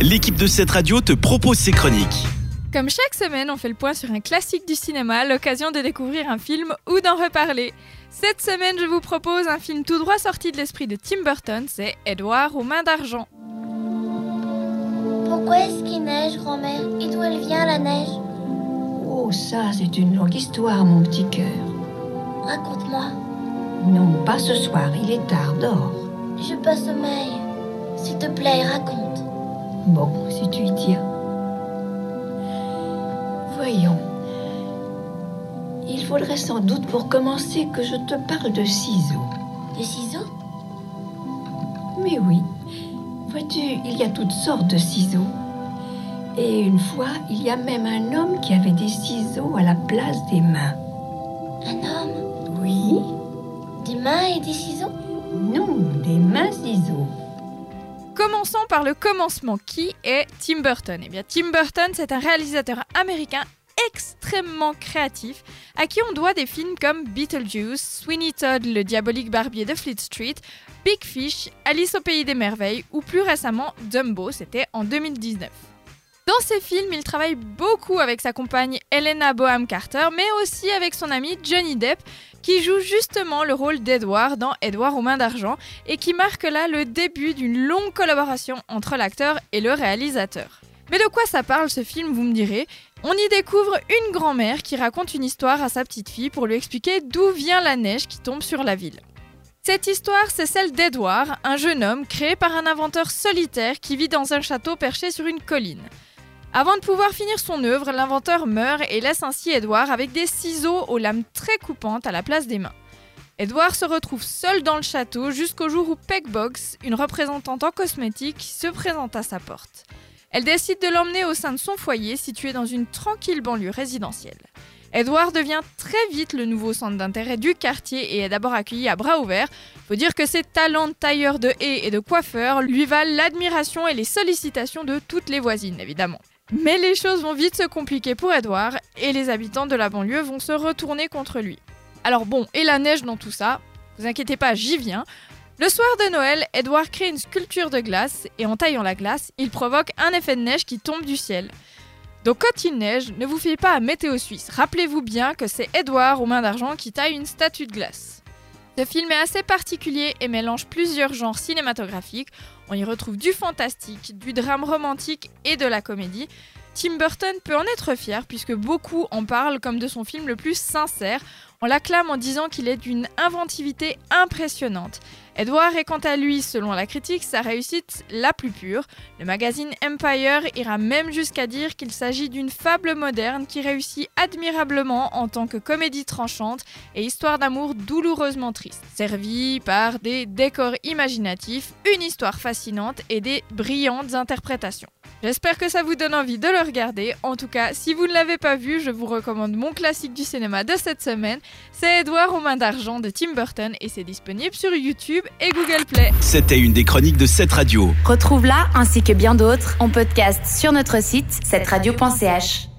l'équipe de cette radio te propose ses chroniques. Comme chaque semaine, on fait le point sur un classique du cinéma, l'occasion de découvrir un film ou d'en reparler. Cette semaine, je vous propose un film tout droit sorti de l'esprit de Tim Burton, c'est Edouard aux mains d'argent. Pourquoi est-ce qu'il neige, grand-mère? Et d'où elle vient, la neige? Oh, ça, c'est une longue histoire, mon petit cœur. Raconte-moi. Non, pas ce soir, il est tard, dors. Je pas sommeil. S'il te plaît, raconte. Bon, si tu y tiens. Voyons. Il faudrait sans doute pour commencer que je te parle de ciseaux. Des ciseaux? Mais oui, vois-tu, il y a toutes sortes de ciseaux. Et une fois, il y a même un homme qui avait des ciseaux à la place des mains. Un homme? Oui Des mains et des ciseaux? Non, des mains ciseaux. Commençons par le commencement. Qui est Tim Burton? Eh Tim Burton, c'est un réalisateur américain extrêmement créatif, à qui on doit des films comme Beetlejuice, Sweeney Todd, le diabolique barbier de Fleet Street, Big Fish, Alice au pays des merveilles ou plus récemment Dumbo, c'était en 2019. Dans ces films, il travaille beaucoup avec sa compagne Helena Boham Carter, mais aussi avec son ami Johnny Depp, qui joue justement le rôle d'Edward dans Edward aux mains d'argent, et qui marque là le début d'une longue collaboration entre l'acteur et le réalisateur. Mais de quoi ça parle ce film, vous me direz? On y découvre une grand-mère qui raconte une histoire à sa petite fille pour lui expliquer d'où vient la neige qui tombe sur la ville. Cette histoire, c'est celle d'Edward, un jeune homme créé par un inventeur solitaire qui vit dans un château perché sur une colline. Avant de pouvoir finir son œuvre, l'inventeur meurt et laisse ainsi Edward avec des ciseaux aux lames très coupantes à la place des mains. Edward se retrouve seul dans le château jusqu'au jour où Pegbox, une représentante en cosmétique, se présente à sa porte. Elle décide de l'emmener au sein de son foyer situé dans une tranquille banlieue résidentielle. Edward devient très vite le nouveau centre d'intérêt du quartier et est d'abord accueilli à bras ouverts. Faut dire que ses talents de tailleur de haies et de coiffeur lui valent l'admiration et les sollicitations de toutes les voisines, évidemment. Mais les choses vont vite se compliquer pour Edward et les habitants de la banlieue vont se retourner contre lui. Alors bon, et la neige dans tout ça? Vous inquiétez pas, j'y viens. Le soir de Noël, Edward crée une sculpture de glace et en taillant la glace, il provoque un effet de neige qui tombe du ciel. Donc quand il neige, ne vous fiez pas à Météo Suisse. Rappelez-vous bien que c'est Edward aux mains d'argent qui taille une statue de glace. Ce film est assez particulier et mélange plusieurs genres cinématographiques. On y retrouve du fantastique, du drame romantique et de la comédie. Tim Burton peut en être fier puisque beaucoup en parlent comme de son film le plus sincère. On l'acclame en disant qu'il est d'une inventivité impressionnante. Edward est quant à lui, selon la critique, sa réussite la plus pure. Le magazine Empire ira même jusqu'à dire qu'il s'agit d'une fable moderne qui réussit admirablement en tant que comédie tranchante et histoire d'amour douloureusement triste, servie par des décors imaginatifs, une histoire fascinante et des brillantes interprétations. J'espère que ça vous donne envie de le regarder. En tout cas, si vous ne l'avez pas vu, je vous recommande mon classique du cinéma de cette semaine. C'est Edouard aux mains d'argent de Tim Burton et c'est disponible sur YouTube et Google Play. C'était une des chroniques de cette radio. Retrouve-la ainsi que bien d'autres en podcast sur notre site cette radio.ch.